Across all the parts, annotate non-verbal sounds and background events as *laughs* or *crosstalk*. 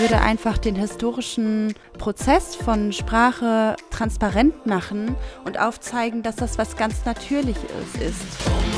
würde einfach den historischen Prozess von Sprache transparent machen und aufzeigen, dass das was ganz Natürliches ist.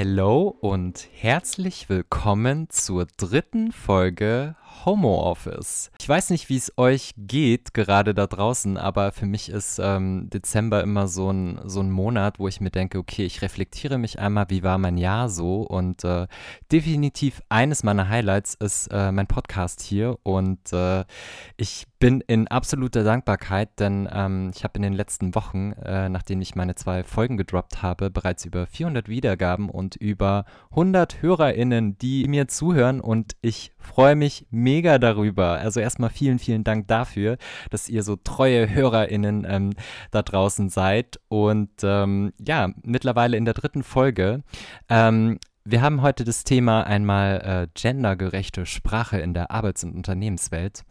Hello und herzlich willkommen zur dritten Folge Homo Office. Ich weiß nicht, wie es euch geht, gerade da draußen, aber für mich ist ähm, Dezember immer so ein, so ein Monat, wo ich mir denke, okay, ich reflektiere mich einmal, wie war mein Jahr so? Und äh, definitiv eines meiner Highlights ist äh, mein Podcast hier. Und äh, ich bin in absoluter Dankbarkeit, denn ähm, ich habe in den letzten Wochen, äh, nachdem ich meine zwei Folgen gedroppt habe, bereits über 400 Wiedergaben und über 100 HörerInnen, die mir zuhören. Und ich freue mich mega darüber. Also erstmal vielen, vielen Dank dafür, dass ihr so treue HörerInnen ähm, da draußen seid und ähm, ja, mittlerweile in der dritten Folge. Ähm, wir haben heute das Thema einmal äh, gendergerechte Sprache in der Arbeits- und Unternehmenswelt.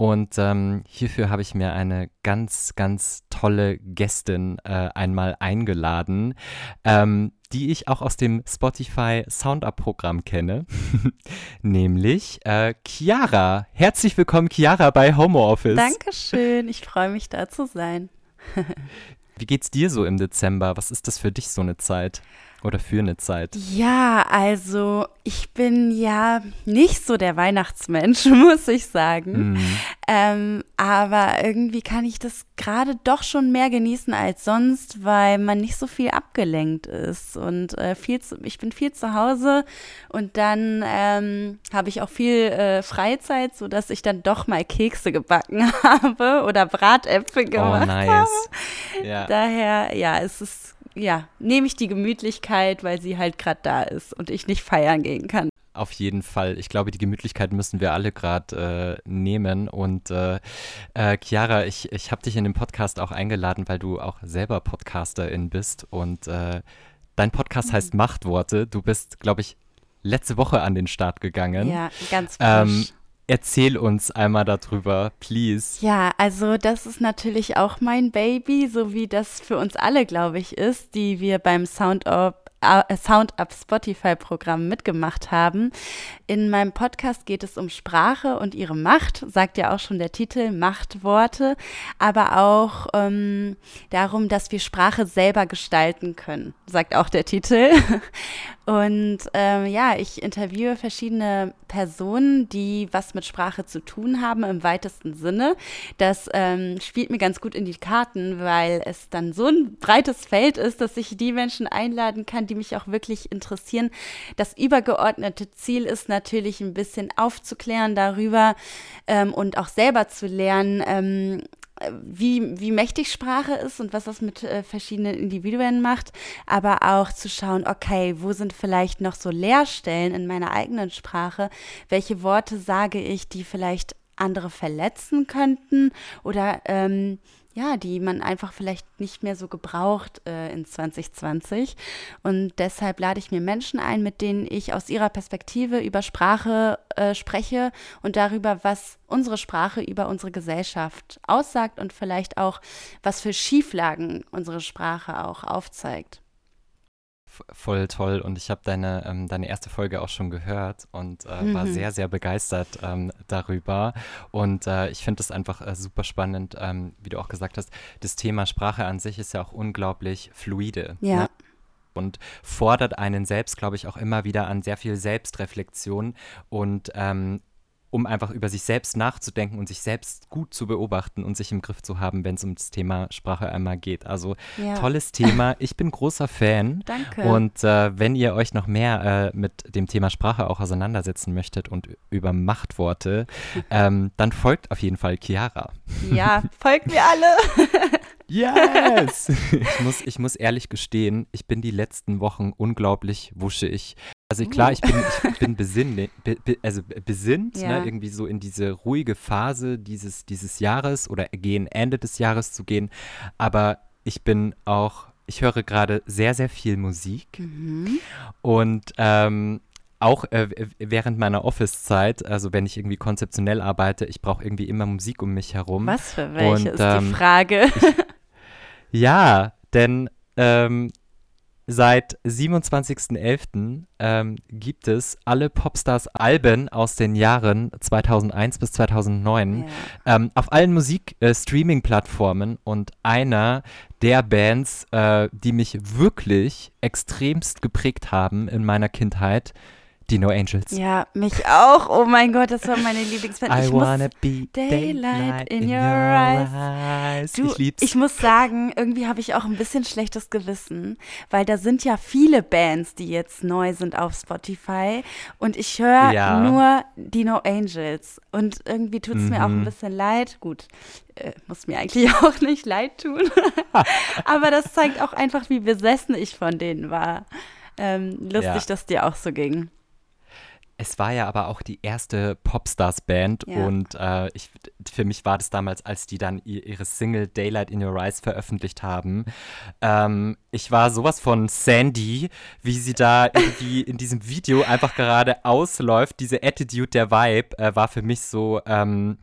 Und ähm, hierfür habe ich mir eine ganz, ganz tolle Gästin äh, einmal eingeladen, ähm, die ich auch aus dem Spotify Soundup-Programm kenne, *laughs* nämlich äh, Chiara. Herzlich willkommen, Chiara, bei Homeoffice. Dankeschön, ich freue mich da zu sein. *laughs* Wie geht's dir so im Dezember? Was ist das für dich so eine Zeit? Oder für eine Zeit? Ja, also ich bin ja nicht so der Weihnachtsmensch, *laughs* muss ich sagen. Mhm. Ähm, aber irgendwie kann ich das gerade doch schon mehr genießen als sonst, weil man nicht so viel abgelenkt ist. Und äh, viel zu, ich bin viel zu Hause und dann ähm, habe ich auch viel äh, Freizeit, sodass ich dann doch mal Kekse gebacken *laughs* habe oder Bratäpfel oh, gemacht oh, nice. habe. Ja. Daher, ja, es ist ja, nehme ich die Gemütlichkeit, weil sie halt gerade da ist und ich nicht feiern gehen kann. Auf jeden Fall. Ich glaube, die Gemütlichkeit müssen wir alle gerade äh, nehmen. Und äh, äh, Chiara, ich, ich habe dich in den Podcast auch eingeladen, weil du auch selber Podcasterin bist. Und äh, dein Podcast mhm. heißt Machtworte. Du bist, glaube ich, letzte Woche an den Start gegangen. Ja, ganz frisch. Ähm, Erzähl uns einmal darüber, please. Ja, also das ist natürlich auch mein Baby, so wie das für uns alle, glaube ich, ist, die wir beim Sound Up äh, Sound Up Spotify Programm mitgemacht haben. In meinem Podcast geht es um Sprache und ihre Macht, sagt ja auch schon der Titel, Machtworte, aber auch ähm, darum, dass wir Sprache selber gestalten können, sagt auch der Titel. *laughs* Und ähm, ja, ich interviewe verschiedene Personen, die was mit Sprache zu tun haben im weitesten Sinne. Das ähm, spielt mir ganz gut in die Karten, weil es dann so ein breites Feld ist, dass ich die Menschen einladen kann, die mich auch wirklich interessieren. Das übergeordnete Ziel ist natürlich ein bisschen aufzuklären darüber ähm, und auch selber zu lernen, ähm, wie, wie mächtig Sprache ist und was das mit äh, verschiedenen Individuen macht, aber auch zu schauen, okay, wo sind vielleicht noch so Leerstellen in meiner eigenen Sprache? Welche Worte sage ich, die vielleicht andere verletzen könnten oder ähm, ja, die man einfach vielleicht nicht mehr so gebraucht äh, in 2020. Und deshalb lade ich mir Menschen ein, mit denen ich aus ihrer Perspektive über Sprache äh, spreche und darüber, was unsere Sprache über unsere Gesellschaft aussagt und vielleicht auch, was für Schieflagen unsere Sprache auch aufzeigt voll toll und ich habe deine, ähm, deine erste Folge auch schon gehört und äh, mhm. war sehr, sehr begeistert ähm, darüber. Und äh, ich finde es einfach äh, super spannend, ähm, wie du auch gesagt hast, das Thema Sprache an sich ist ja auch unglaublich fluide. Ja. Ne? und fordert einen selbst, glaube ich, auch immer wieder an sehr viel Selbstreflexion und ähm, um einfach über sich selbst nachzudenken und sich selbst gut zu beobachten und sich im Griff zu haben, wenn es um das Thema Sprache einmal geht. Also ja. tolles Thema. *laughs* Ich bin großer Fan. Danke. Und äh, wenn ihr euch noch mehr äh, mit dem Thema Sprache auch auseinandersetzen möchtet und über Machtworte, *laughs* ähm, dann folgt auf jeden Fall Chiara. Ja, folgt mir alle. *laughs* Yes! *laughs* Ich muss, ich muss ehrlich gestehen, ich bin die letzten Wochen unglaublich wuschig. Also klar, ich bin, ich bin besinn, be, be, also besinnt, ne, ja. ne, irgendwie so in diese ruhige Phase dieses, dieses Jahres oder gegen Ende des Jahres zu gehen. Aber ich bin auch, ich höre gerade sehr, sehr viel Musik. Mhm. Und ähm, auch äh, während meiner Office-Zeit, also wenn ich irgendwie konzeptionell arbeite, ich brauche irgendwie immer Musik um mich herum. Was für welche Und, ist ähm, die Frage? Ich, ja, denn ähm, Seit 27.11. Ähm, gibt es alle Popstars-Alben aus den Jahren 2001 bis 2009 ja. ähm, auf allen Musik-Streaming-Plattformen äh, und einer der Bands, äh, die mich wirklich extremst geprägt haben in meiner Kindheit, die No Angels. Ja, mich auch. Oh mein Gott, das war meine Lieblingsband. I wanna be daylight in, in your, eyes. eyes. Du, ich lieb's. Ich muss sagen, irgendwie habe ich auch ein bisschen schlechtes Gewissen, weil da sind ja viele Bands, die jetzt neu sind auf Spotify und ich höre ja. nur die No Angels und irgendwie tut es mhm. mir auch ein mhm. bisschen leid. Gut, äh, muss mir eigentlich *laughs* auch nicht leid tun, *laughs* aber das zeigt auch einfach, wie besessen ich von denen war. Ähm, lustig, ja. dass dir auch so ging. Es war ja aber auch die erste Popstars-Band ja. und äh, ich, für mich war das damals, als die dann ihre Single Daylight in Your Eyes veröffentlicht haben. Ähm, ich war sowas von Sandy, wie sie da irgendwie in diesem Video einfach gerade ausläuft. Diese Attitude, der Vibe äh, war für mich so, ähm,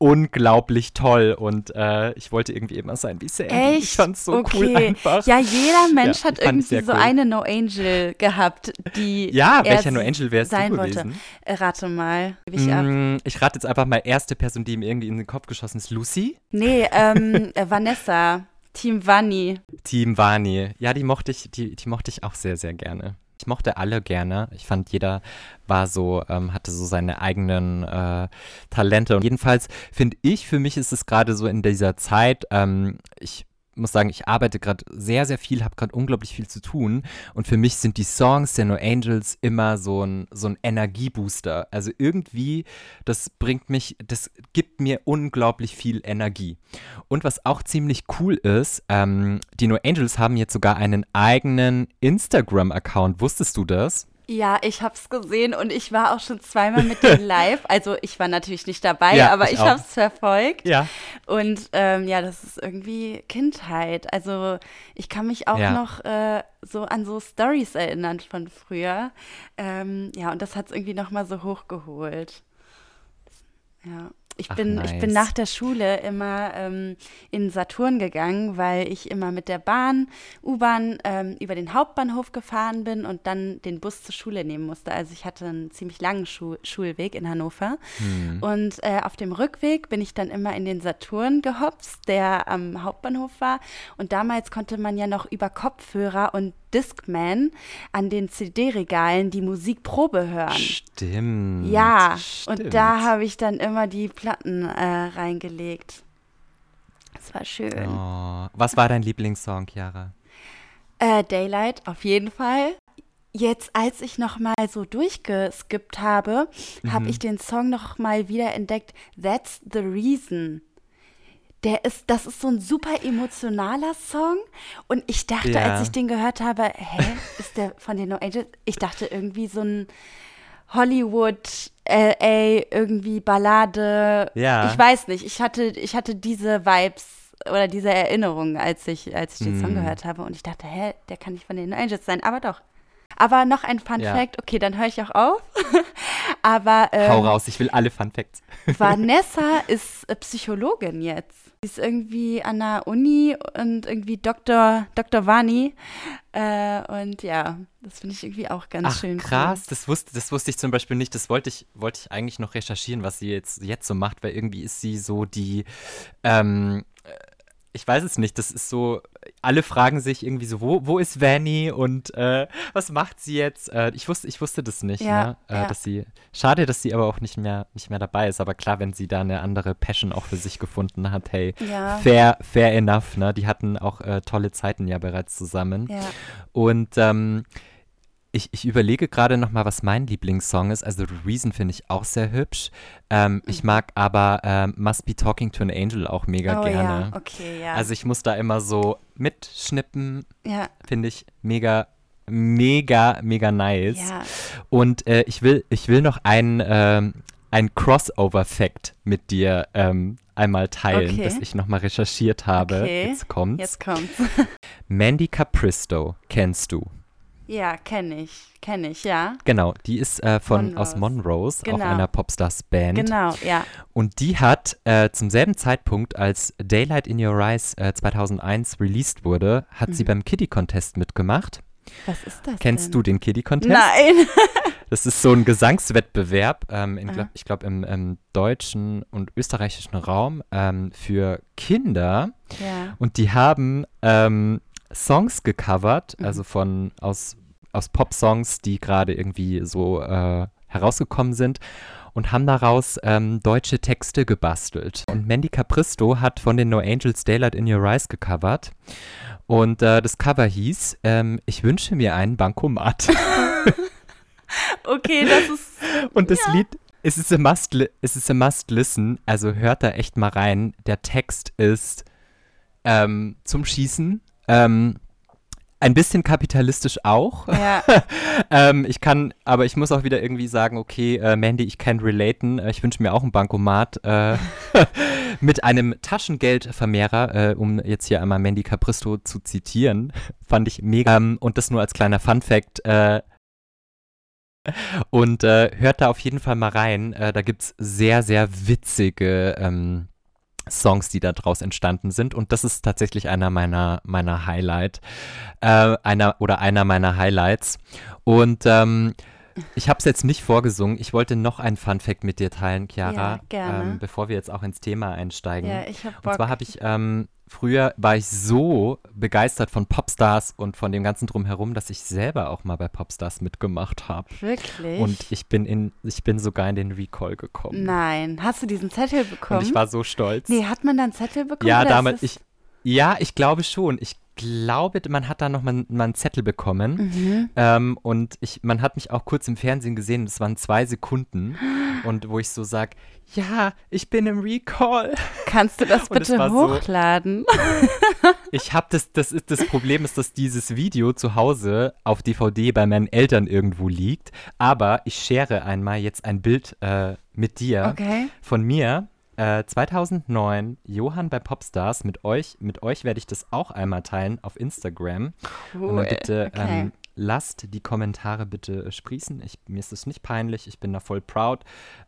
unglaublich toll und äh, ich wollte irgendwie immer sein wie Sandy. Echt? Ich fand's so okay. cool einfach. Ja, jeder Mensch ja, hat irgendwie so cool. eine No Angel gehabt, die Ja, welcher No Angel wäre es sein wollte. Äh, rate mal. Ich, mm, ich rate jetzt einfach mal erste Person, die mir irgendwie in den Kopf geschossen ist. Lucy? Nee, ähm, *laughs* äh, Vanessa. Team Vani. Team Vani. Ja, die mochte ich, die, die mochte ich auch sehr, sehr gerne. Ich mochte alle gerne. Ich fand, jeder war so, ähm, hatte so seine eigenen äh, Talente. Und jedenfalls finde ich, für mich ist es gerade so in dieser Zeit, ähm, ich muss sagen, ich arbeite gerade sehr, sehr viel, habe gerade unglaublich viel zu tun. Und für mich sind die Songs der No Angels immer so ein, so ein Energiebooster. Also irgendwie, das bringt mich, das gibt mir unglaublich viel Energie. Und was auch ziemlich cool ist, ähm, die No Angels haben jetzt sogar einen eigenen Instagram-Account. Wusstest du das? Ja, ich habe es gesehen und ich war auch schon zweimal mit dem *laughs* live. Also ich war natürlich nicht dabei, ja, aber ich, ich habe es verfolgt. Ja. Und ähm, ja, das ist irgendwie Kindheit. Also ich kann mich auch ja. noch äh, so an so Stories erinnern von früher. Ähm, ja, und das hat es irgendwie noch mal so hochgeholt. Ja. Ich bin, nice. ich bin nach der Schule immer ähm, in Saturn gegangen, weil ich immer mit der Bahn, U-Bahn ähm, über den Hauptbahnhof gefahren bin und dann den Bus zur Schule nehmen musste. Also ich hatte einen ziemlich langen Schu Schulweg in Hannover. Hm. Und äh, auf dem Rückweg bin ich dann immer in den Saturn gehopst, der am Hauptbahnhof war. Und damals konnte man ja noch über Kopfhörer und Discman an den CD-Regalen die Musikprobe hören. Stimmt. Ja, stimmt. und da habe ich dann immer die Platten äh, reingelegt. Das war schön. Oh. Was war dein Lieblingssong, Chiara? Äh, Daylight, auf jeden Fall. Jetzt, als ich noch mal so durchgeskippt habe, mhm. habe ich den Song noch mal wieder entdeckt. That's the Reason der ist, das ist so ein super emotionaler Song. Und ich dachte, ja. als ich den gehört habe, hä, ist der von den No Angels? Ich dachte irgendwie so ein Hollywood, LA, irgendwie Ballade. Ja. Ich weiß nicht. Ich hatte, ich hatte diese Vibes oder diese Erinnerungen, als ich, als ich den mm. Song gehört habe. Und ich dachte, hä, der kann nicht von den No Angels sein. Aber doch. Aber noch ein Fun ja. Fact, okay, dann höre ich auch auf. *laughs* Aber ähm, Hau raus, ich will alle Fun Facts. Vanessa *laughs* ist Psychologin jetzt. Sie ist irgendwie an der Uni und irgendwie Dr. Dr. Vani. Äh, und ja, das finde ich irgendwie auch ganz Ach, schön. Krass, cool. das wusste, das wusste ich zum Beispiel nicht. Das wollte ich, wollte ich eigentlich noch recherchieren, was sie jetzt, jetzt so macht, weil irgendwie ist sie so die ähm, ich weiß es nicht, das ist so, alle fragen sich irgendwie so, wo, wo ist Vanny und äh, was macht sie jetzt? Äh, ich, wusste, ich wusste das nicht, ja, ne? äh, ja. dass sie, schade, dass sie aber auch nicht mehr, nicht mehr dabei ist, aber klar, wenn sie da eine andere Passion auch für sich gefunden hat, hey, ja. fair, fair enough, ne? Die hatten auch äh, tolle Zeiten ja bereits zusammen. Und ähm, ich, ich überlege gerade noch mal, was mein Lieblingssong ist. Also The Reason finde ich auch sehr hübsch. Ähm, mhm. Ich mag aber ähm, Must Be Talking to an Angel auch mega oh, gerne. Ja. Okay, ja. Also ich muss da immer so mitschnippen. Ja. Finde ich mega, mega, mega nice. Ja. Und äh, ich, will, ich will noch ein, ähm, ein Crossover-Fact mit dir ähm, einmal teilen, okay. das ich noch mal recherchiert habe. Okay. Jetzt kommt's. Jetzt kommt's. *laughs* Mandy Capristo kennst du. Ja, kenne ich, kenne ich, ja. Genau, die ist äh, von Monrose. aus Monrose, Genau. auch einer Popstars-Band. Genau, ja. Und die hat äh, zum selben Zeitpunkt, als Daylight in Your Eyes äh, 2001 released wurde, hat sie Mhm. beim Kiddie Contest mitgemacht. Was ist das Kennst denn? du den Kiddie Contest? Nein. *laughs* Das ist so ein Gesangswettbewerb, ähm, in, glaub, Aha. ich glaube im, im deutschen und österreichischen Raum ähm, für Kinder. ja. Und die haben ähm, Songs gecovert, Mhm. also von aus, aus Pop-Songs, die gerade irgendwie so äh, herausgekommen sind und haben daraus ähm, deutsche Texte gebastelt. Und Mandy Capristo hat von den No Angels Daylight in Your Eyes gecovert. Und äh, das Cover hieß, ähm, ich wünsche mir einen Bankomat. *laughs* Okay, das ist. *laughs* Und das Lied, es ist, a must es ist a must listen, also hört da echt mal rein. Der Text ist ähm, zum Schießen. Ähm, ein bisschen kapitalistisch auch. Ja, *laughs* ähm, ich kann, aber ich muss auch wieder irgendwie sagen, okay, äh, Mandy, ich kann relaten. Äh, ich wünsche mir auch ein Bankomat äh, *laughs* mit einem Taschengeldvermehrer, äh, um jetzt hier einmal Mandy Capristo zu zitieren. *laughs* Fand ich mega. Ähm, und das nur als kleiner Fun-Fact. Äh, und äh, hört da auf jeden Fall mal rein. Da gibt es sehr, sehr witzige ähm, Songs, die da draus entstanden sind. Und das ist tatsächlich einer meiner, meiner Highlight, äh, einer oder einer meiner Highlights. Und ähm, ich habe es jetzt nicht vorgesungen. Ich wollte noch einen Fun-Fact mit dir teilen, Chiara, Ja, gerne. Ähm, bevor wir jetzt auch ins Thema einsteigen. ja, ich hab Und Bock. zwar habe ich ähm, früher war ich so begeistert von Popstars und von dem ganzen drumherum, dass ich selber auch mal bei Popstars mitgemacht habe. Wirklich? Und ich bin in, ich bin sogar in den Recall gekommen. Nein. Hast du diesen Zettel bekommen? Und ich war so stolz. nee, hat man dann Zettel bekommen? ja, damals, ich, ja, ich glaube schon. Ich glaube, man hat da noch mal, mal einen Zettel bekommen. Mhm. Ähm, und ich, man hat mich auch kurz im Fernsehen gesehen, das waren zwei Sekunden. *laughs* Und wo ich so sag, ja, ich bin im Recall. Kannst du das *laughs* bitte war so- hochladen? *laughs* Ich habe das, das ist das Problem ist, dass dieses Video zu Hause auf DVD bei meinen Eltern irgendwo liegt. Aber ich share einmal jetzt ein Bild äh, mit dir Okay. von mir. Äh, 2009, Johann bei Popstars. Mit euch, mit euch werde ich das auch einmal teilen auf Instagram. Cool. Und dann bitte okay. ähm, lasst die Kommentare bitte äh, sprießen. Ich, mir ist es nicht peinlich. Ich bin da voll proud,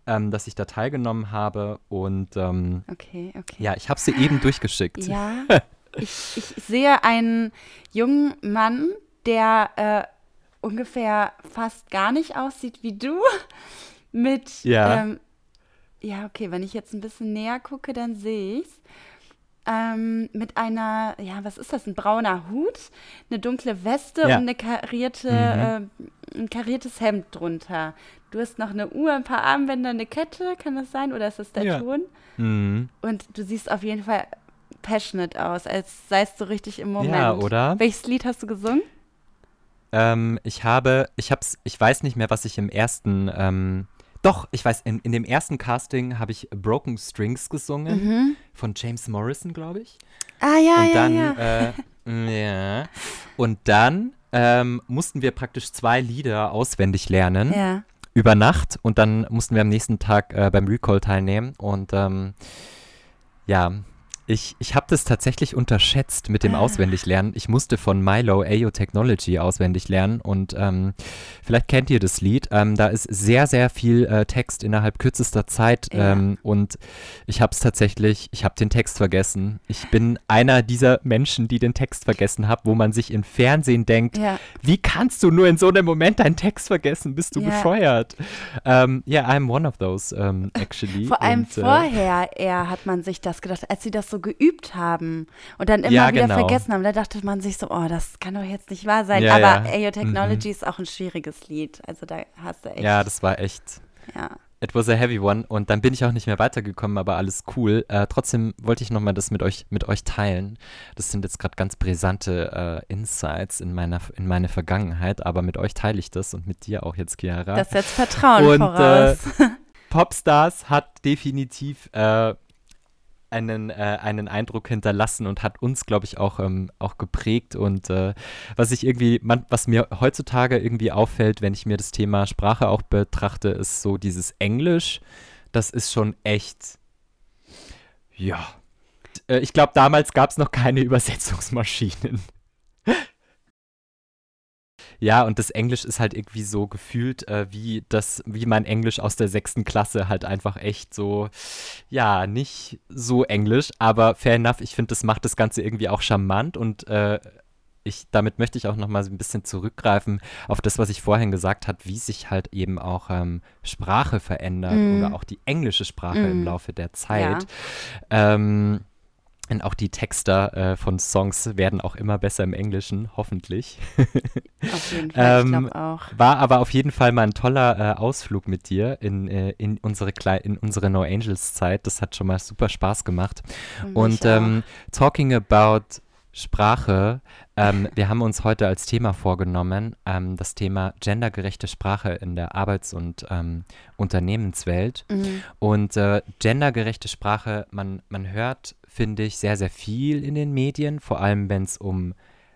ähm, dass ich da teilgenommen habe. Und ähm, okay, okay. ja, ich habe sie eben *laughs* durchgeschickt. Ja, *laughs* ich, ich sehe einen jungen Mann, der äh, ungefähr fast gar nicht aussieht wie du. *laughs* Mit, Ja. ähm, ja, okay, wenn ich jetzt ein bisschen näher gucke, dann sehe ich es. Ähm, mit einer, ja, was ist das? Ein brauner Hut, eine dunkle Weste Ja. und eine karierte, Mhm. äh, ein kariertes Hemd drunter. Du hast noch eine Uhr, ein paar Armbänder, eine Kette, kann das sein? Oder ist das der Ja. Ton? Mhm. Und du siehst auf jeden Fall passionate aus, als seist du richtig im Moment. Ja, oder? Welches Lied hast du gesungen? Ähm, ich habe, ich hab's, ich weiß nicht mehr, was ich im ersten, ähm, doch, ich weiß, in, in dem ersten Casting habe ich Broken Strings gesungen von James Morrison, glaube ich. Ah, ja, Und ja, dann, ja. Äh, mm, *laughs* ja. Und dann ähm, mussten wir praktisch zwei Lieder auswendig lernen ja. über Nacht und dann mussten wir am nächsten Tag äh, beim Recall teilnehmen und ähm, ja, ich, ich habe das tatsächlich unterschätzt mit dem Ah. Auswendiglernen. Ich musste von Milo AO Technology auswendig lernen und ähm, vielleicht kennt ihr das Lied. Ähm, da ist sehr, sehr viel äh, Text innerhalb kürzester Zeit Ja. ähm, und ich habe es tatsächlich, ich habe den Text vergessen. Ich bin einer dieser Menschen, die den Text vergessen haben, wo man sich im Fernsehen denkt, Ja, wie kannst du nur in so einem Moment deinen Text vergessen? Bist du Ja. bescheuert? Ähm, Ja, I'm one of those, ähm, *laughs* actually. vor allem Und, äh, vorher eher hat man sich das gedacht, als sie das so geübt haben und dann immer Ja, wieder genau. vergessen haben. Da dachte man sich so, oh, das kann doch jetzt nicht wahr sein. Ja, Aber ja. Mhm. AO Technology ist auch ein schwieriges Lied. Also da hast du echt. Ja, das war echt. ja. It was a heavy one und dann bin ich auch nicht mehr weitergekommen, aber alles cool. Äh, trotzdem wollte ich nochmal das mit euch, mit euch teilen. Das sind jetzt gerade ganz brisante äh, Insights in, meiner, in meine Vergangenheit, aber mit euch teile ich das und mit dir auch jetzt, Chiara. Das setzt Vertrauen Und, voraus. *laughs* Popstars hat definitiv äh, einen, äh, einen Eindruck hinterlassen und hat uns, glaube ich, auch, ähm, auch geprägt. Und äh, was ich irgendwie, man, was mir heutzutage irgendwie auffällt, wenn ich mir das Thema Sprache auch betrachte, ist so dieses Englisch. Das ist schon echt, ja. Äh, ich glaube, damals gab es noch keine *laughs* Übersetzungsmaschinen. Ja, und das Englisch ist halt irgendwie so gefühlt äh, wie das, wie mein Englisch aus der sechsten Klasse halt einfach echt so, ja, nicht so Englisch, aber fair enough, ich finde, das macht das Ganze irgendwie auch charmant und äh, ich, damit möchte ich auch noch mal so ein bisschen zurückgreifen auf das, was ich vorhin gesagt habe, wie sich halt eben auch ähm, Sprache verändert mm. oder auch die englische Sprache mm. im Laufe der Zeit. Ja. Ähm, und auch die Texter äh, von Songs werden auch immer besser im Englischen, hoffentlich. Auf jeden *laughs* Fall, ähm, ich auch. War aber auf jeden Fall mal ein toller äh, Ausflug mit dir in, äh, in unsere, Kle in unsere No Angels Zeit. Das hat schon mal super Spaß gemacht. Und ähm, talking about Sprache. Ähm, wir haben uns heute als Thema vorgenommen, ähm, das Thema gendergerechte Sprache in der Arbeits- und ähm, Unternehmenswelt. Mhm. Und äh, gendergerechte Sprache, man, man hört, finde ich, sehr, sehr viel in den Medien, vor allem wenn es um,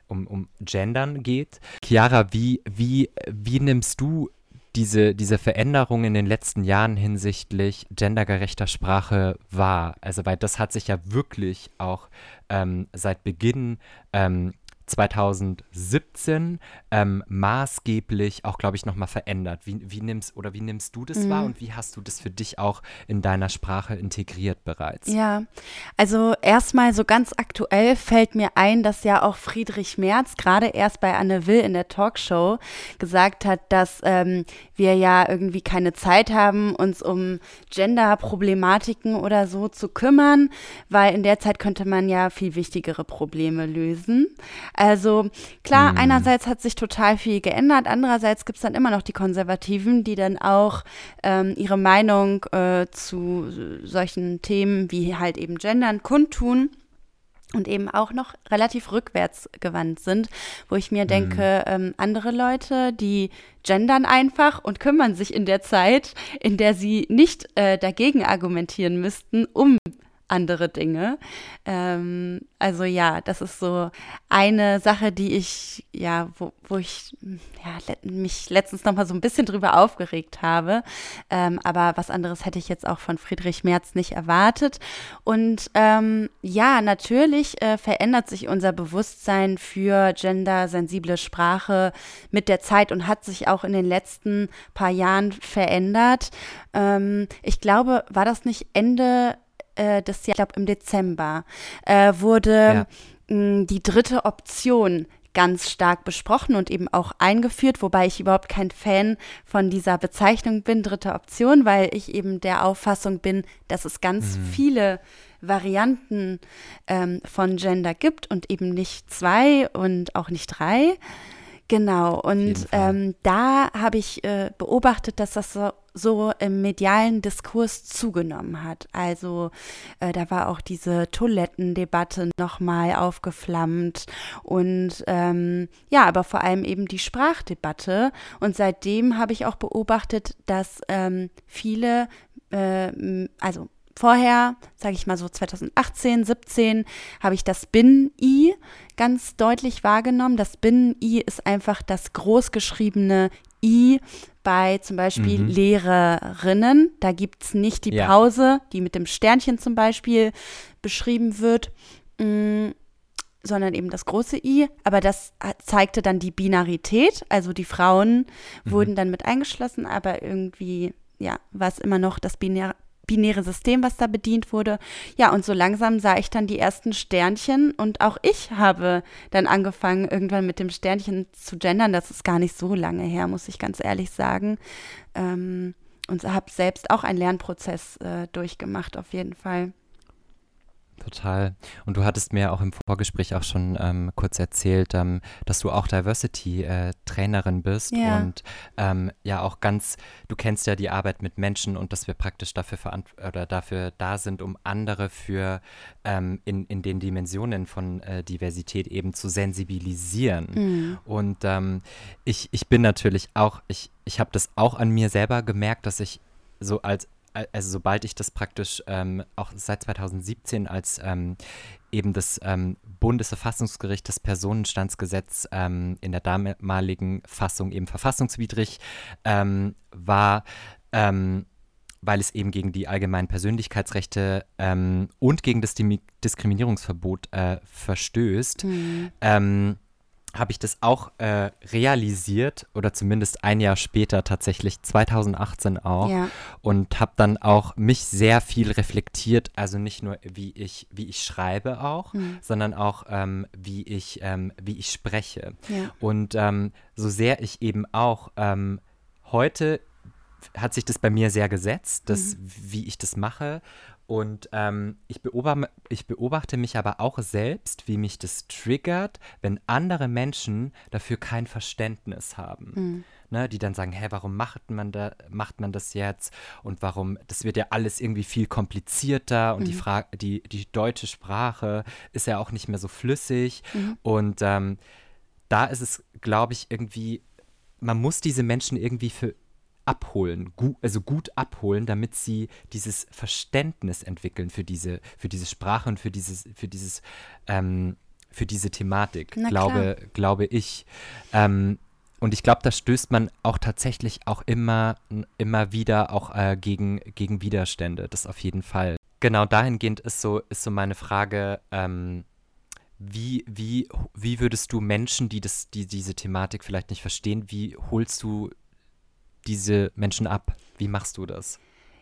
um, um Gendern geht. Chiara, wie, wie, wie nimmst du diese, diese Veränderung in den letzten Jahren hinsichtlich gendergerechter Sprache wahr? Also, weil das hat sich ja wirklich auch ähm, seit Beginn ähm, 2017 ähm, maßgeblich auch, glaube ich, nochmal verändert. Wie, wie nimmst oder wie nimmst du das mhm. wahr und wie hast du das für dich auch in deiner Sprache integriert bereits? Ja, also erstmal so ganz aktuell fällt mir ein, dass ja auch Friedrich Merz gerade erst bei Anne Will in der Talkshow gesagt hat, dass ähm, wir ja irgendwie keine Zeit haben, uns um Gender-Problematiken oder so zu kümmern, weil in der Zeit könnte man ja viel wichtigere Probleme lösen. Also klar, mhm. einerseits hat sich total viel geändert, andererseits gibt es dann immer noch die Konservativen, die dann auch ähm, ihre Meinung äh, zu solchen Themen wie halt eben Gendern kundtun und eben auch noch relativ rückwärtsgewandt sind, wo ich mir mhm. denke, ähm, andere Leute, die gendern einfach und kümmern sich in der Zeit, in der sie nicht äh, dagegen argumentieren müssten, um andere Dinge. Ähm, also ja, das ist so eine Sache, die ich, ja, wo, wo ich ja, mich letztens noch mal so ein bisschen drüber aufgeregt habe. Ähm, aber was anderes hätte ich jetzt auch von Friedrich Merz nicht erwartet. Und ähm, ja, natürlich äh, verändert sich unser Bewusstsein für gendersensible Sprache mit der Zeit und hat sich auch in den letzten paar Jahren verändert. Ähm, ich glaube, war das nicht Ende äh, des Jahres, ich glaube im Dezember, äh, wurde ja. mh, die dritte Option ganz stark besprochen und eben auch eingeführt, wobei ich überhaupt kein Fan von dieser Bezeichnung bin, dritte Option, weil ich eben der Auffassung bin, dass es ganz mhm. viele Varianten ähm, von Gender gibt und eben nicht zwei und auch nicht drei. Genau, und ähm, da habe ich äh, beobachtet, dass das so, so, im medialen Diskurs zugenommen hat. Also äh, da war auch diese Toilettendebatte nochmal aufgeflammt und ähm, ja, aber vor allem eben die Sprachdebatte. Und seitdem habe ich auch beobachtet, dass ähm, viele, äh, also Vorher, sage ich mal so 2018, 17, habe ich das Binnen-I ganz deutlich wahrgenommen. Das Binnen-I ist einfach das großgeschriebene I bei zum Beispiel mhm. Lehrerinnen. Da gibt es nicht die ja. Pause, die mit dem Sternchen zum Beispiel beschrieben wird, mh, mm, sondern eben das große I. Aber das zeigte dann die Binarität. Also die Frauen mhm. wurden dann mit eingeschlossen, aber irgendwie ja, war es immer noch das binäre, binäre System, was da bedient wurde. Ja, und so langsam sah ich dann die ersten Sternchen und auch ich habe dann angefangen, irgendwann mit dem Sternchen zu gendern. Das ist gar nicht so lange her, muss ich ganz ehrlich sagen. Ähm, und habe selbst auch einen Lernprozess äh, durchgemacht, auf jeden Fall. Total. Und du hattest mir auch im Vorgespräch auch schon ähm, kurz erzählt, ähm, dass du auch Diversity-Trainerin äh, bist ja. und ähm, ja auch ganz, du kennst ja die Arbeit mit Menschen und dass wir praktisch dafür oder dafür da sind, um andere für ähm, in, in den Dimensionen von äh, Diversität eben zu sensibilisieren. Mhm. Und ähm, ich, ich bin natürlich auch, ich, ich habe das auch an mir selber gemerkt, dass ich so als also sobald ich das praktisch ähm, auch seit 2017 als ähm, eben das ähm, Bundesverfassungsgericht das Personenstandsgesetz ähm, in der damaligen Fassung eben verfassungswidrig ähm, war, ähm, weil es eben gegen die allgemeinen Persönlichkeitsrechte und gegen das Diskriminierungsverbot äh, verstößt. Mhm habe ich das auch äh, realisiert oder zumindest ein Jahr später tatsächlich 2018 auch Ja. und habe dann auch mich sehr viel reflektiert, also nicht nur wie ich wie ich schreibe auch, Hm. sondern auch ähm, wie ich ähm, wie ich spreche Ja. und ähm, so sehr ich eben auch ähm, heute hat sich das bei mir sehr gesetzt, dass, wie ich das mache. Und ähm, ich, beobachte, ich beobachte mich aber auch selbst, wie mich das triggert, wenn andere Menschen dafür kein Verständnis haben. Ne, die dann sagen, hä, warum macht man, da, macht man das jetzt? Und warum, das wird ja alles irgendwie viel komplizierter und die, Fra die, die deutsche Sprache ist ja auch nicht mehr so flüssig. Und ähm, da ist es, glaube ich, irgendwie, man muss diese Menschen irgendwie für abholen, gu also gut abholen, damit sie dieses Verständnis entwickeln für diese, für diese Sprache und für dieses, für dieses, ähm, für diese Thematik, Na glaube, glaube ich. Ähm, und ich glaube, da stößt man auch tatsächlich auch immer, immer wieder auch äh, gegen, gegen Widerstände, das auf jeden Fall. Genau dahingehend ist so, ist so meine Frage, ähm, wie, wie, wie würdest du Menschen, die, das, die diese Thematik vielleicht nicht verstehen, wie holst du diese Menschen ab? Wie machst du das?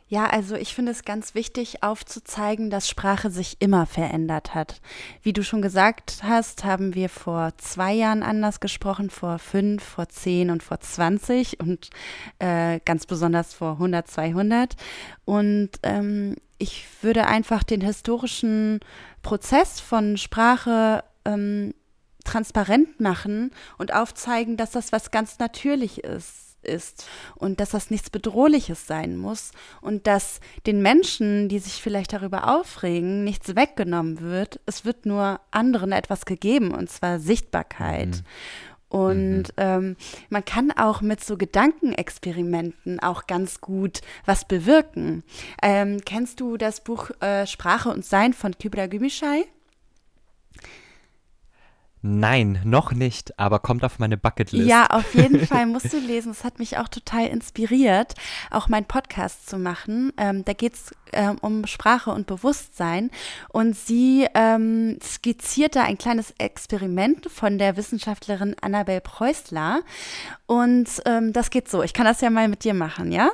Ja, also ich finde es ganz wichtig aufzuzeigen, dass Sprache sich immer verändert hat. Wie du schon gesagt hast, haben wir vor zwei Jahren anders gesprochen, vor fünf, vor zehn und vor zwanzig und äh, ganz besonders vor 100, 200. Und ähm, ich würde einfach den historischen Prozess von Sprache ähm, transparent machen und aufzeigen, dass das was ganz natürlich ist ist und dass das nichts Bedrohliches sein muss und dass den Menschen, die sich vielleicht darüber aufregen, nichts weggenommen wird. Es wird nur anderen etwas gegeben und zwar Sichtbarkeit. Und ähm, man kann auch mit so Gedankenexperimenten auch ganz gut was bewirken. Ähm, kennst du das Buch äh, Sprache und Sein von Kübra Gümüşay? Nein, noch nicht, aber kommt auf meine Bucketlist. Ja, auf jeden *laughs* Fall musst du lesen. Es hat mich auch total inspiriert, auch meinen Podcast zu machen. Ähm, da geht es ähm, um Sprache und Bewusstsein. Und sie ähm, skizziert da ein kleines Experiment von der Wissenschaftlerin Annabel Preußler. Und ähm, das geht so. Ich kann das ja mal mit dir machen, ja?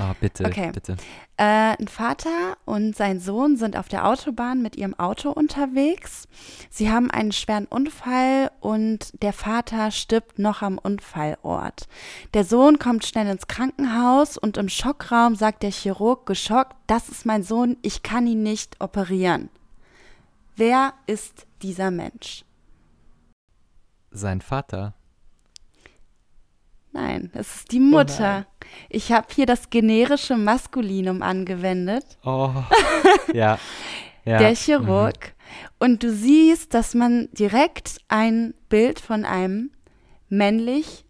Oh, bitte, Okay. bitte. Äh, ein Vater und sein Sohn sind auf der Autobahn mit ihrem Auto unterwegs. Sie haben einen schweren Unfall und der Vater stirbt noch am Unfallort. Der Sohn kommt schnell ins Krankenhaus und im Schockraum sagt der Chirurg geschockt, das ist mein Sohn, ich kann ihn nicht operieren. Wer ist dieser Mensch? Sein Vater. Nein, es ist die Mutter. Ich habe hier das generische Maskulinum angewendet. Oh, *laughs* ja. ja. der Chirurg. Und du siehst, dass man direkt ein Bild von einem männlich,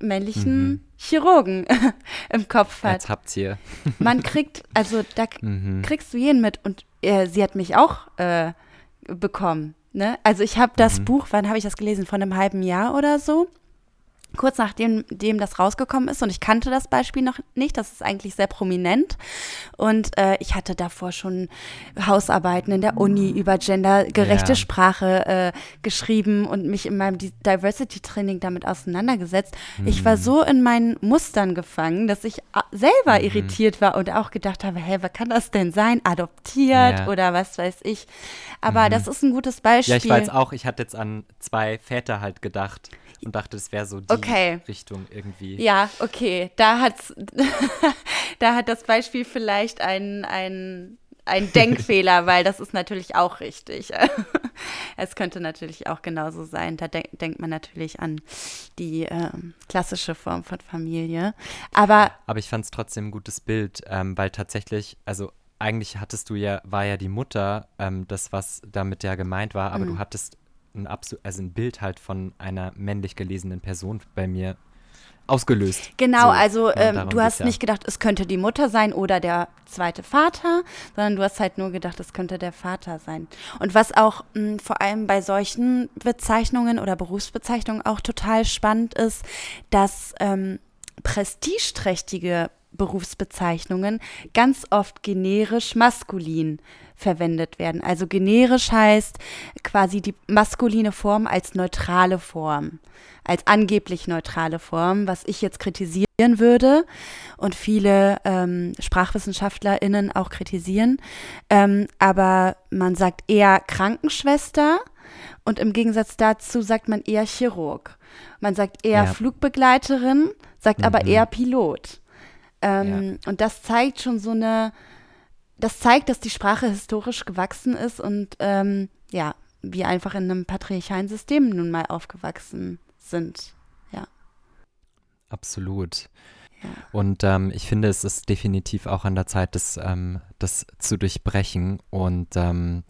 männlichen Chirurgen *laughs* im Kopf Mhm. Jetzt hat. habt's ihr. *laughs* Man kriegt, also da Mhm. kriegst du jeden mit. Und äh, sie hat mich auch äh, bekommen. Ne? Also ich habe das Mhm. Buch, wann habe ich das gelesen? Von einem halben Jahr oder so. Kurz nachdem dem das rausgekommen ist und ich kannte das Beispiel noch nicht, das ist eigentlich sehr prominent und äh, ich hatte davor schon Hausarbeiten in der Uni über gendergerechte Ja. Sprache äh, geschrieben und mich in meinem Di- Diversity-Training damit auseinandergesetzt. Ich war so in meinen Mustern gefangen, dass ich a- selber irritiert war und auch gedacht habe, hä, was kann das denn sein? Adoptiert Ja. oder was weiß ich. Aber das ist ein gutes Beispiel. Ja, ich jetzt auch, ich hatte jetzt an zwei Väter halt gedacht und dachte, das wäre so die Okay. Richtung irgendwie. Ja, okay. Da, hat's, *laughs* da hat das Beispiel vielleicht einen, einen, einen *laughs* Denkfehler, weil das ist natürlich auch richtig. *laughs* es könnte natürlich auch genauso sein. Da denk, denkt man natürlich an die ähm, klassische Form von Familie. Aber Aber ich fand es trotzdem ein gutes Bild, ähm, weil tatsächlich, also eigentlich hattest du ja, war ja die Mutter ähm, das, was damit ja gemeint war, Mhm. aber du hattest ein, Absu also ein Bild halt von einer männlich gelesenen Person bei mir ausgelöst. Genau, So, also ähm, du hast ja. nicht gedacht, es könnte die Mutter sein oder der zweite Vater, sondern du hast halt nur gedacht, es könnte der Vater sein. Und was auch mh, vor allem bei solchen Bezeichnungen oder Berufsbezeichnungen auch total spannend ist, dass ähm, prestigeträchtige Berufsbezeichnungen ganz oft generisch maskulin verwendet werden. Also generisch heißt quasi die maskuline Form als neutrale Form, als angeblich neutrale Form, was ich jetzt kritisieren würde und viele ähm, SprachwissenschaftlerInnen auch kritisieren. Ähm, aber man sagt eher Krankenschwester und im Gegensatz dazu sagt man eher Chirurg. Man sagt eher ja. Flugbegleiterin, sagt mhm. aber eher Pilot. Ähm, ja. Und das zeigt schon so eine, das zeigt, dass die Sprache historisch gewachsen ist und ähm, ja, wir einfach in einem patriarchalen System nun mal aufgewachsen sind. Ja. Absolut. Ja. Und ähm, ich finde, es ist definitiv auch an der Zeit, das, ähm, das zu durchbrechen. Und ähm,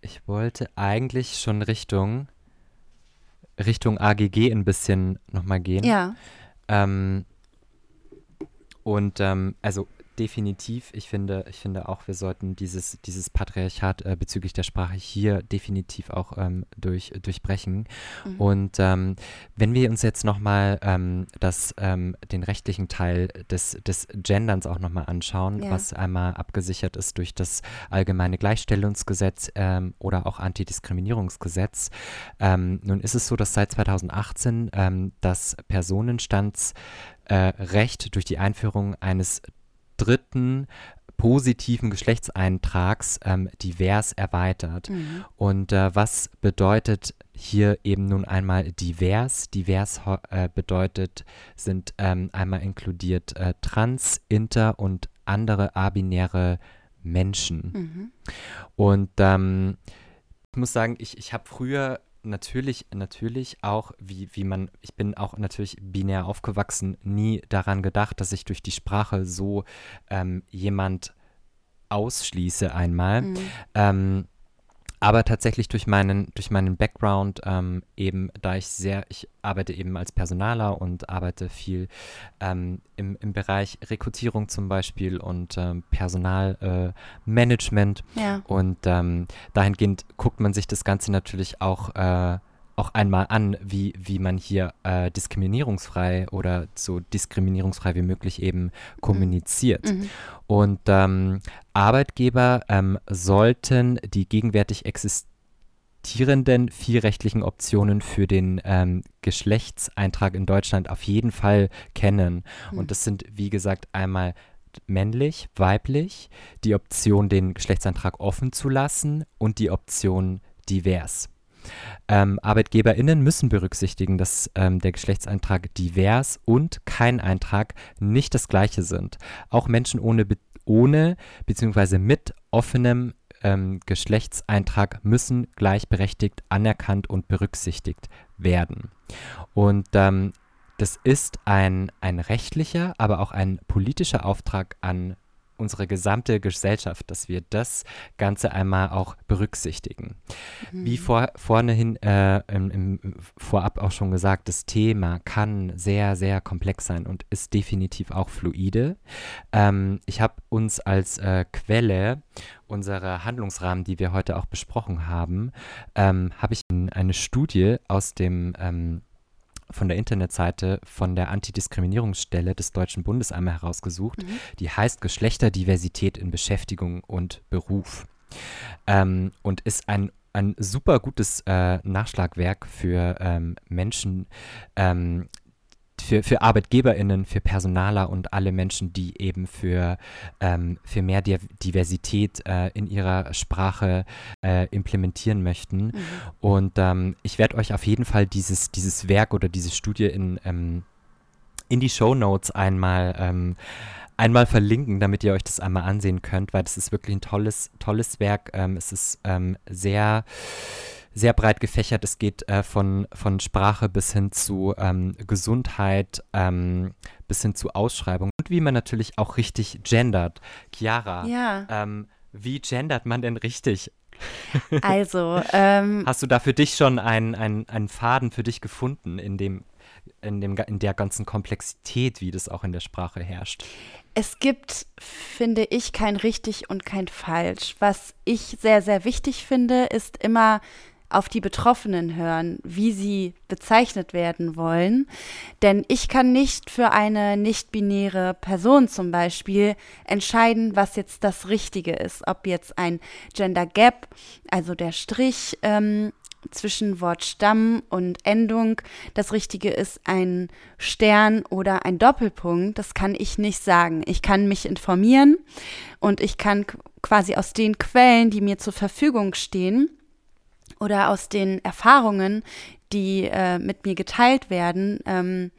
ich wollte eigentlich schon Richtung, Richtung AGG ein bisschen nochmal gehen. Ja. Ähm, und ähm, also definitiv. Ich finde, ich finde auch, wir sollten dieses, dieses Patriarchat äh, bezüglich der Sprache hier definitiv auch ähm, durch, durchbrechen. Mhm. Und ähm, wenn wir uns jetzt nochmal ähm, ähm, den rechtlichen Teil des, des Genderns auch nochmal anschauen, ja. was einmal abgesichert ist durch das allgemeine Gleichstellungsgesetz ähm, oder auch Antidiskriminierungsgesetz. Ähm, nun ist es so, dass seit 2018 ähm, das Personenstandsrecht äh, durch die Einführung eines dritten positiven Geschlechtseintrags ähm, divers erweitert. Mhm. Und äh, was bedeutet hier eben nun einmal divers? Divers äh, bedeutet, sind ähm, einmal inkludiert äh, trans, inter und andere abinäre Menschen. Mhm. Und ähm, ich muss sagen, ich, ich habe früher natürlich, natürlich auch, wie, wie man, ich bin auch natürlich binär aufgewachsen, nie daran gedacht, dass ich durch die Sprache so ähm, jemand ausschließe einmal. Mhm. Ähm, aber tatsächlich durch meinen, durch meinen Background, ähm, eben da ich sehr, ich arbeite eben als Personaler und arbeite viel ähm, im, im Bereich Rekrutierung zum Beispiel und ähm, Personalmanagement. Äh, ja. Und ähm, dahingehend guckt man sich das Ganze natürlich auch äh, auch einmal an, wie, wie man hier äh, diskriminierungsfrei oder so diskriminierungsfrei wie möglich eben kommuniziert. Mhm. Und ähm, Arbeitgeber ähm, sollten die gegenwärtig existierenden vier rechtlichen Optionen für den ähm, Geschlechtseintrag in Deutschland auf jeden Fall kennen. Mhm. Und das sind, wie gesagt, einmal männlich, weiblich, die Option, den Geschlechtseintrag offen zu lassen und die Option divers. Ähm, ArbeitgeberInnen müssen berücksichtigen, dass ähm, der Geschlechtseintrag divers und kein Eintrag nicht das gleiche sind. Auch Menschen ohne, be ohne bzw. mit offenem ähm, Geschlechtseintrag müssen gleichberechtigt anerkannt und berücksichtigt werden. Und ähm, das ist ein, ein rechtlicher, aber auch ein politischer Auftrag an unsere gesamte Gesellschaft, dass wir das Ganze einmal auch berücksichtigen. Mhm. Wie vor, vornehin äh, im, im, vorab auch schon gesagt, das Thema kann sehr, sehr komplex sein und ist definitiv auch fluide. Ähm, ich habe uns als äh, Quelle unserer Handlungsrahmen, die wir heute auch besprochen haben, ähm, habe ich eine Studie aus dem ähm, von der Internetseite von der Antidiskriminierungsstelle des Deutschen Bundes einmal herausgesucht. Mhm. Die heißt Geschlechterdiversität in Beschäftigung und Beruf ähm, und ist ein ein super gutes äh, Nachschlagwerk für ähm, Menschen, ähm, für, für ArbeitgeberInnen, für Personaler und alle Menschen, die eben für, ähm, für mehr Diversität äh, in ihrer Sprache äh, implementieren möchten. Mhm. Und ähm, ich werde euch auf jeden Fall dieses, dieses Werk oder diese Studie in, ähm, in die Show Notes einmal ähm, einmal verlinken, damit ihr euch das einmal ansehen könnt, weil das ist wirklich ein tolles, tolles Werk. Ähm, es ist ähm, sehr sehr breit gefächert. Es geht äh, von, von Sprache bis hin zu ähm, Gesundheit, ähm, bis hin zu Ausschreibung und wie man natürlich auch richtig gendert. Chiara, ja. ähm, wie gendert man denn richtig? Also, *laughs* ähm, hast du da für dich schon einen, einen, einen Faden für dich gefunden in dem, in, dem, in der ganzen Komplexität, wie das auch in der Sprache herrscht? Es gibt, finde ich, kein richtig und kein falsch. Was ich sehr, sehr wichtig finde, ist immer auf die Betroffenen hören, wie sie bezeichnet werden wollen. Denn ich kann nicht für eine nicht-binäre Person zum Beispiel entscheiden, was jetzt das Richtige ist. Ob jetzt ein Gender Gap, also der Strich, ähm, zwischen Wortstamm und Endung das Richtige ist, ein Stern oder ein Doppelpunkt, das kann ich nicht sagen. Ich kann mich informieren und ich kann quasi aus den Quellen, die mir zur Verfügung stehen oder aus den Erfahrungen, die äh, mit mir geteilt werden, ähm,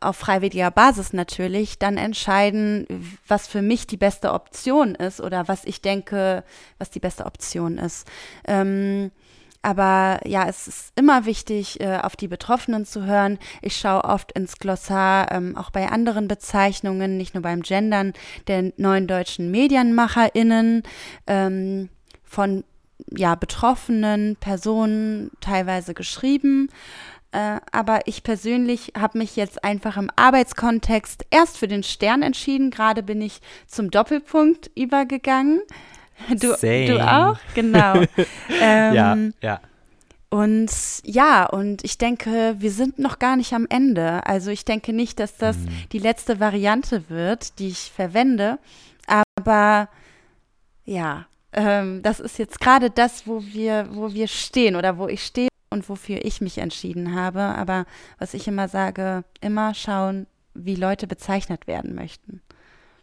auf freiwilliger Basis natürlich, dann entscheiden, was für mich die beste Option ist oder was ich denke, was die beste Option ist. Ähm, aber ja, es ist immer wichtig, äh, auf die Betroffenen zu hören. Ich schaue oft ins Glossar, ähm, auch bei anderen Bezeichnungen, nicht nur beim Gendern, der neuen deutschen MedienmacherInnen ähm, von ja, betroffenen Personen teilweise geschrieben. Äh, aber ich persönlich habe mich jetzt einfach im Arbeitskontext erst für den Stern entschieden. Gerade bin ich zum Doppelpunkt übergegangen. *laughs* Du, du auch? Genau. *laughs* ähm, ja, ja. Und ja, und ich denke, wir sind noch gar nicht am Ende. Also ich denke nicht, dass das mhm. die letzte Variante wird, die ich verwende. Aber ja, ähm, das ist jetzt gerade das, wo wir, wo wir stehen oder wo ich stehe und wofür ich mich entschieden habe. Aber was ich immer sage, immer schauen, wie Leute bezeichnet werden möchten.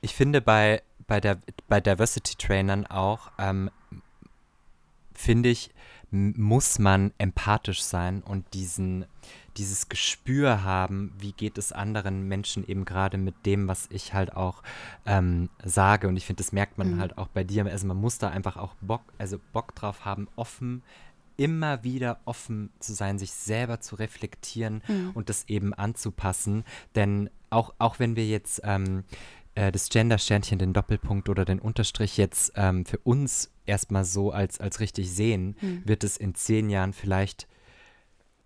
Ich finde bei bei, der, bei Diversity-Trainern auch, ähm, finde ich, muss man empathisch sein und diesen, dieses Gespür haben, wie geht es anderen Menschen eben gerade mit dem, was ich halt auch ähm, sage. Und ich finde, das merkt man mhm. halt auch bei dir. Also man muss da einfach auch Bock, also Bock drauf haben, offen, immer wieder offen zu sein, sich selber zu reflektieren mhm. und das eben anzupassen. Denn auch, auch wenn wir jetzt ähm, äh, das Gender-Sternchen, den Doppelpunkt oder den Unterstrich jetzt ähm, für uns erstmal so als, als richtig sehen, mhm. wird es in zehn Jahren vielleicht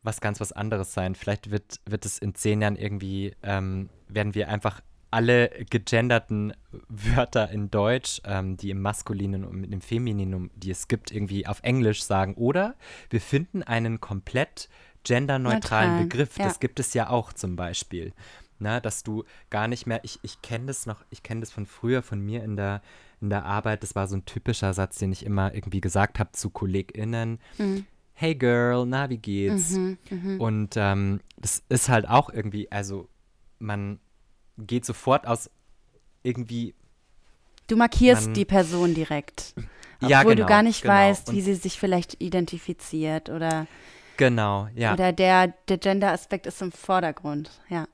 was ganz was anderes sein. Vielleicht wird, wird es in zehn Jahren irgendwie, ähm, werden wir einfach alle gegenderten Wörter in Deutsch, ähm, die im Maskulinen und im Femininum, die es gibt, irgendwie auf Englisch sagen. Oder wir finden einen komplett genderneutralen Neutral, Begriff. Ja. Das gibt es ja auch zum Beispiel ne, dass du gar nicht mehr, ich, ich kenne das noch, ich kenne das von früher, von mir in der, in der Arbeit, das war so ein typischer Satz, den ich immer irgendwie gesagt habe zu KollegInnen. Mhm. Hey Girl, na, wie geht's? Mhm, mh. Und ähm, das ist halt auch irgendwie, also man geht sofort aus irgendwie. Du markierst man, die Person direkt. *laughs* Obwohl ja, genau, du gar nicht genau. weißt, wie sie sich vielleicht identifiziert oder. Genau, ja. Oder der, der Gender-Aspekt ist im Vordergrund, ja.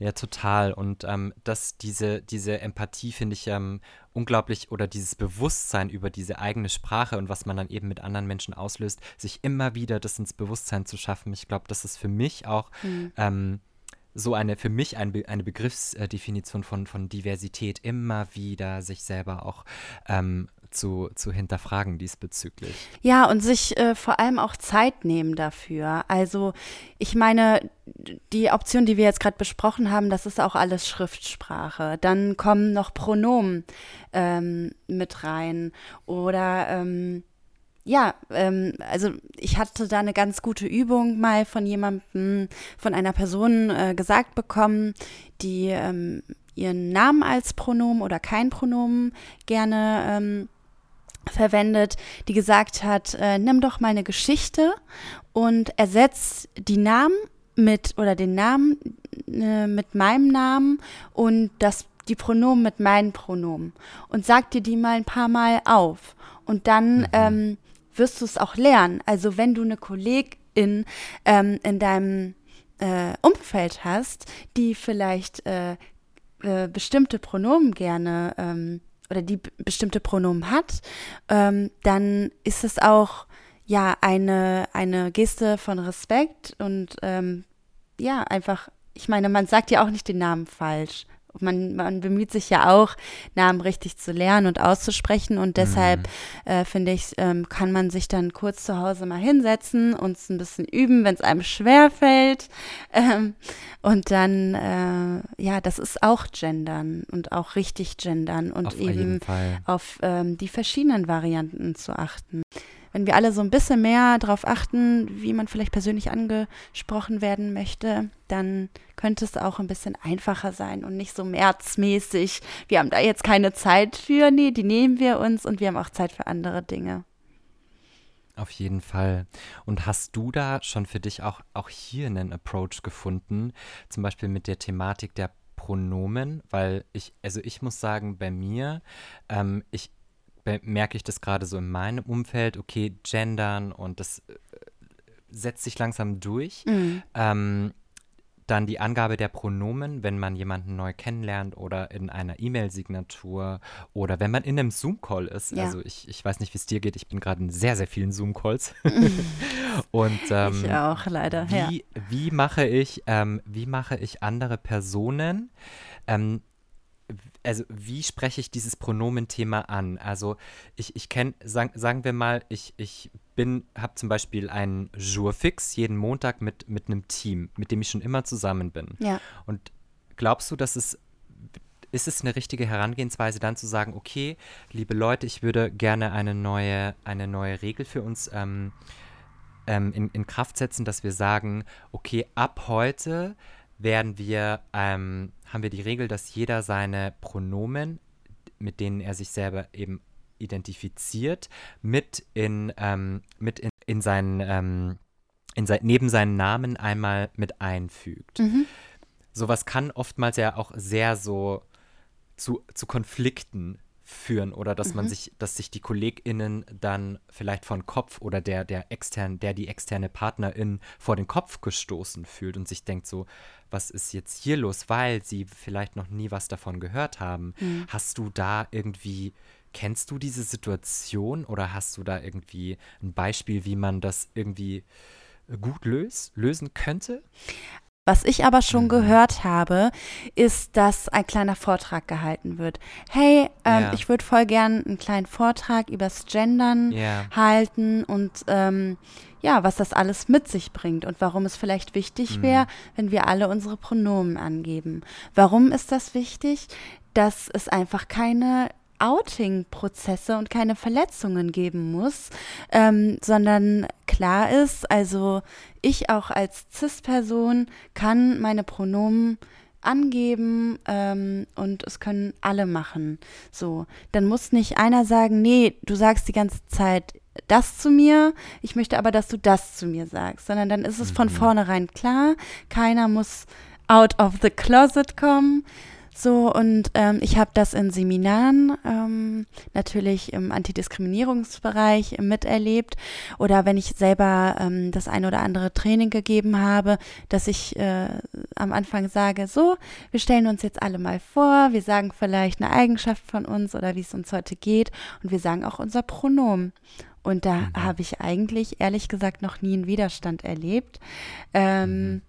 Ja, total. Und ähm, dass diese, diese Empathie finde ich ähm, unglaublich oder dieses Bewusstsein über diese eigene Sprache und was man dann eben mit anderen Menschen auslöst, sich immer wieder das ins Bewusstsein zu schaffen. Ich glaube, das ist für mich auch mhm. ähm, so eine, für mich ein Be eine Begriffsdefinition von, von Diversität, immer wieder sich selber auch ähm, zu, zu hinterfragen diesbezüglich. Ja, und sich äh, vor allem auch Zeit nehmen dafür. Also ich meine, die Option, die wir jetzt gerade besprochen haben, das ist auch alles Schriftsprache. Dann kommen noch Pronomen ähm, mit rein oder ähm, ja, ähm, also ich hatte da eine ganz gute Übung mal von jemandem, von einer Person äh, gesagt bekommen, die ähm, ihren Namen als Pronomen oder kein Pronomen gerne ähm, verwendet, die gesagt hat, äh, nimm doch mal eine Geschichte und ersetz die Namen mit oder den Namen äh, mit meinem Namen und das die Pronomen mit meinen Pronomen und sag dir die mal ein paar Mal auf und dann mhm. ähm, wirst du es auch lernen. Also wenn du eine Kollegin ähm, in deinem äh, Umfeld hast, die vielleicht äh, äh, bestimmte Pronomen gerne ähm, oder die bestimmte Pronomen hat, ähm, dann ist es auch ja eine, eine Geste von Respekt und ähm, ja, einfach, ich meine, man sagt ja auch nicht den Namen falsch. Man, man bemüht sich ja auch, Namen richtig zu lernen und auszusprechen. Und deshalb mhm. äh, finde ich, ähm, kann man sich dann kurz zu Hause mal hinsetzen und es ein bisschen üben, wenn es einem schwer fällt. *laughs* Ähm, und dann, äh, ja, das ist auch Gendern und auch richtig Gendern und auf eben auf ähm, die verschiedenen Varianten zu achten. Wenn wir alle so ein bisschen mehr darauf achten, wie man vielleicht persönlich angesprochen werden möchte, dann könnte es auch ein bisschen einfacher sein und nicht so märzmäßig. Wir haben da jetzt keine Zeit für. Nee, die nehmen wir uns und wir haben auch Zeit für andere Dinge. Auf jeden Fall. Und hast du da schon für dich auch, auch hier einen Approach gefunden, zum Beispiel mit der Thematik der Pronomen? Weil ich, also ich muss sagen, bei mir, ähm, ich merke ich das gerade so in meinem Umfeld, okay, gendern und das äh, setzt sich langsam durch. Mhm. Ähm, dann die Angabe der Pronomen, wenn man jemanden neu kennenlernt oder in einer E-Mail-Signatur oder wenn man in einem Zoom-Call ist. Ja. Also ich, ich weiß nicht, wie es dir geht. Ich bin gerade in sehr, sehr vielen Zoom-Calls. *laughs* *laughs* Und ähm, ich auch leider. Wie, ja. wie mache ich, ähm, wie mache ich andere Personen ähm, also wie spreche ich dieses Pronomenthema an? Also ich, ich kenne, sagen, sagen wir mal, ich, ich bin, habe zum Beispiel einen Jour fix jeden Montag mit, mit einem Team, mit dem ich schon immer zusammen bin. Ja. Und glaubst du, dass es ist es eine richtige Herangehensweise, dann zu sagen, okay, liebe Leute, ich würde gerne eine neue, eine neue Regel für uns ähm, ähm, in, in Kraft setzen, dass wir sagen, okay, ab heute werden wir, ähm, haben wir die Regel, dass jeder seine Pronomen, mit denen er sich selber eben identifiziert, mit in, ähm, mit in, in seinen, ähm, in sein, neben seinen Namen einmal mit einfügt. Mhm. Sowas kann oftmals ja auch sehr so zu, zu Konflikten führen oder dass mhm. man sich, dass sich die KollegInnen dann vielleicht von Kopf oder der, der extern, der die externe Partnerin vor den Kopf gestoßen fühlt und sich denkt so, was ist jetzt hier los, weil sie vielleicht noch nie was davon gehört haben. Mhm. Hast du da irgendwie, kennst du diese Situation oder hast du da irgendwie ein Beispiel, wie man das irgendwie gut löst, lösen könnte? Was ich aber schon mhm. gehört habe, ist, dass ein kleiner Vortrag gehalten wird. Hey, ähm, yeah. ich würde voll gern einen kleinen Vortrag übers Gendern yeah. halten und ähm, ja, was das alles mit sich bringt und warum es vielleicht wichtig wäre, mhm. wenn wir alle unsere Pronomen angeben. Warum ist das wichtig? Dass es einfach keine Outing-Prozesse und keine Verletzungen geben muss, ähm, sondern klar ist, also ich auch als CIS-Person kann meine Pronomen angeben ähm, und es können alle machen. So, dann muss nicht einer sagen, nee, du sagst die ganze Zeit das zu mir, ich möchte aber, dass du das zu mir sagst, sondern dann ist es von mhm. vornherein klar, keiner muss out of the closet kommen, so, und ähm, ich habe das in Seminaren ähm, natürlich im Antidiskriminierungsbereich miterlebt oder wenn ich selber ähm, das eine oder andere Training gegeben habe, dass ich äh, am Anfang sage, so, wir stellen uns jetzt alle mal vor, wir sagen vielleicht eine Eigenschaft von uns oder wie es uns heute geht und wir sagen auch unser Pronomen. Und da mhm. habe ich eigentlich, ehrlich gesagt, noch nie einen Widerstand erlebt. Ähm, mhm.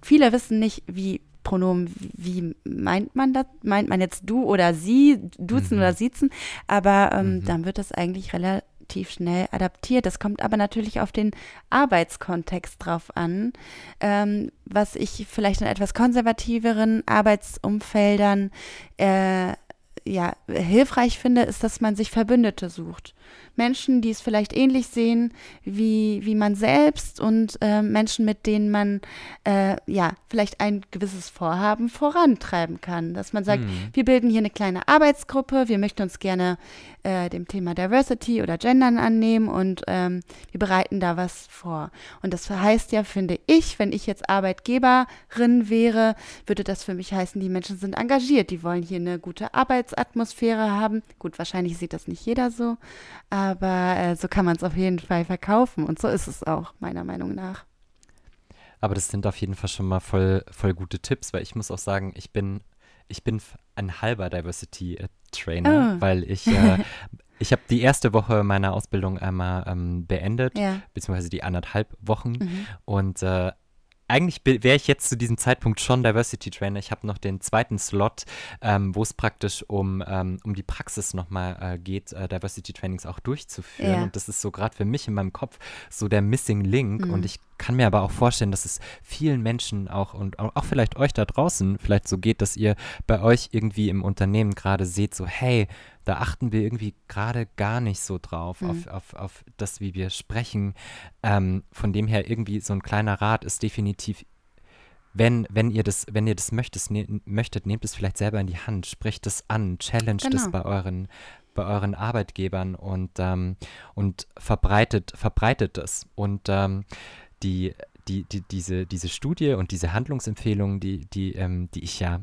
Viele wissen nicht, wie Pronomen, wie meint man das? Meint man jetzt du oder sie, duzen mhm. oder siezen? Aber ähm, mhm. dann wird das eigentlich relativ schnell adaptiert. Das kommt aber natürlich auf den Arbeitskontext drauf an, ähm, was ich vielleicht in etwas konservativeren Arbeitsumfeldern äh, ja, hilfreich finde, ist, dass man sich Verbündete sucht. Menschen, die es vielleicht ähnlich sehen wie, wie man selbst und äh, Menschen, mit denen man äh, ja vielleicht ein gewisses Vorhaben vorantreiben kann. Dass man sagt, mhm. wir bilden hier eine kleine Arbeitsgruppe, wir möchten uns gerne äh, dem Thema Diversity oder Gendern annehmen und ähm, wir bereiten da was vor. Und das heißt ja, finde ich, wenn ich jetzt Arbeitgeberin wäre, würde das für mich heißen, die Menschen sind engagiert, die wollen hier eine gute Arbeitsatmosphäre haben. Gut, wahrscheinlich sieht das nicht jeder so, aber äh, so kann man es auf jeden Fall verkaufen und so ist es auch, meiner Meinung nach. Aber das sind auf jeden Fall schon mal voll, voll gute Tipps, weil ich muss auch sagen, ich bin, ich bin ein halber Diversity-Trainer, oh. weil ich, äh, *laughs* ich habe die erste Woche meiner Ausbildung einmal ähm, beendet, ja. beziehungsweise die anderthalb Wochen. Mhm. Und äh, eigentlich wäre ich jetzt zu diesem Zeitpunkt schon Diversity Trainer. Ich habe noch den zweiten Slot, ähm, wo es praktisch um, ähm, um die Praxis nochmal äh, geht, äh, Diversity Trainings auch durchzuführen. Ja. Und das ist so gerade für mich in meinem Kopf so der Missing Link. Mhm. Und ich kann mir aber auch vorstellen, dass es vielen Menschen auch und auch vielleicht euch da draußen vielleicht so geht, dass ihr bei euch irgendwie im Unternehmen gerade seht, so hey, da achten wir irgendwie gerade gar nicht so drauf, mhm. auf, auf, auf das, wie wir sprechen. Ähm, von dem her irgendwie so ein kleiner Rat ist definitiv wenn, wenn ihr das, wenn ihr das möchtet, ne, möchtet, nehmt es vielleicht selber in die Hand, spricht es an, challenge genau. das bei euren, bei euren Arbeitgebern und, ähm, und verbreitet, verbreitet es. Und ähm, die, die, die, diese, diese Studie und diese Handlungsempfehlungen, die, die, ähm, die ich ja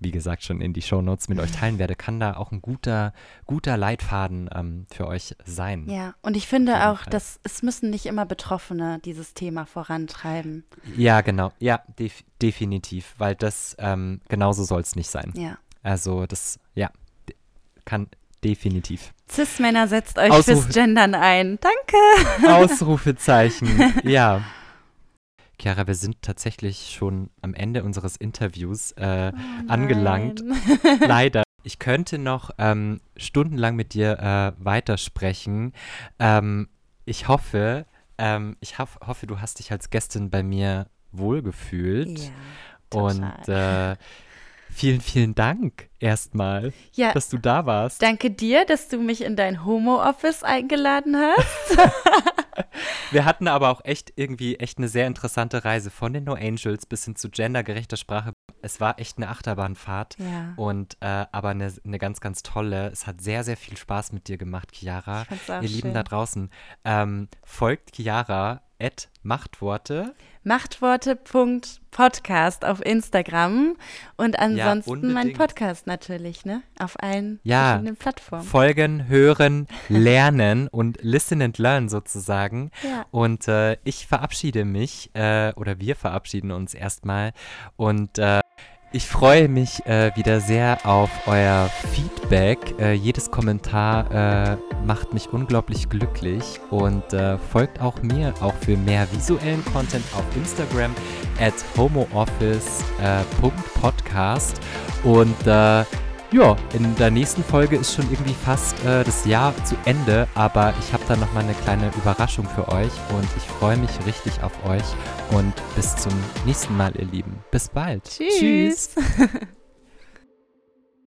wie gesagt, schon in die Shownotes mit euch teilen werde, kann da auch ein guter, guter Leitfaden ähm, für euch sein. Ja, und ich finde auch, dass es müssen nicht immer Betroffene dieses Thema vorantreiben. Ja, genau. Ja, def definitiv, weil das ähm, genauso soll es nicht sein. Ja. Also das, ja, kann definitiv. Cis-Männer setzt euch Ausruf fürs Gendern ein. Danke. Ausrufezeichen. *laughs* ja. Chiara, wir sind tatsächlich schon am Ende unseres Interviews äh, oh angelangt. *laughs* Leider. Ich könnte noch ähm, stundenlang mit dir äh, weitersprechen. Ähm, ich hoffe, ähm, ich hof, hoffe, du hast dich als Gästin bei mir wohlgefühlt. Ja, total. Und äh, Vielen, vielen Dank erstmal, ja, dass du da warst. Danke dir, dass du mich in dein Homo-Office eingeladen hast. *laughs* *laughs* Wir hatten aber auch echt irgendwie echt eine sehr interessante Reise von den No Angels bis hin zu gendergerechter Sprache. Es war echt eine Achterbahnfahrt ja. und äh, aber eine, eine ganz, ganz tolle. Es hat sehr, sehr viel Spaß mit dir gemacht, Chiara. Ihr schön. Lieben da draußen. Ähm, folgt Chiara Machtworte. Machtworte.podcast auf Instagram und ansonsten ja, mein Podcast natürlich, ne? Auf allen ja, verschiedenen Plattformen. Folgen, hören, *laughs* lernen und listen and learn sozusagen. Ja. Und äh, ich verabschiede mich äh, oder wir verabschieden uns erstmal und äh, ich freue mich äh, wieder sehr auf euer Feedback. Äh, jedes Kommentar äh, macht mich unglaublich glücklich und äh, folgt auch mir, auch für mehr visuellen Content auf Instagram at homooffice.podcast. Und äh, ja, in der nächsten Folge ist schon irgendwie fast äh, das Jahr zu Ende, aber ich habe da nochmal eine kleine Überraschung für euch und ich freue mich richtig auf euch und bis zum nächsten Mal, ihr Lieben. Bis bald. Tschüss. Tschüss. *laughs*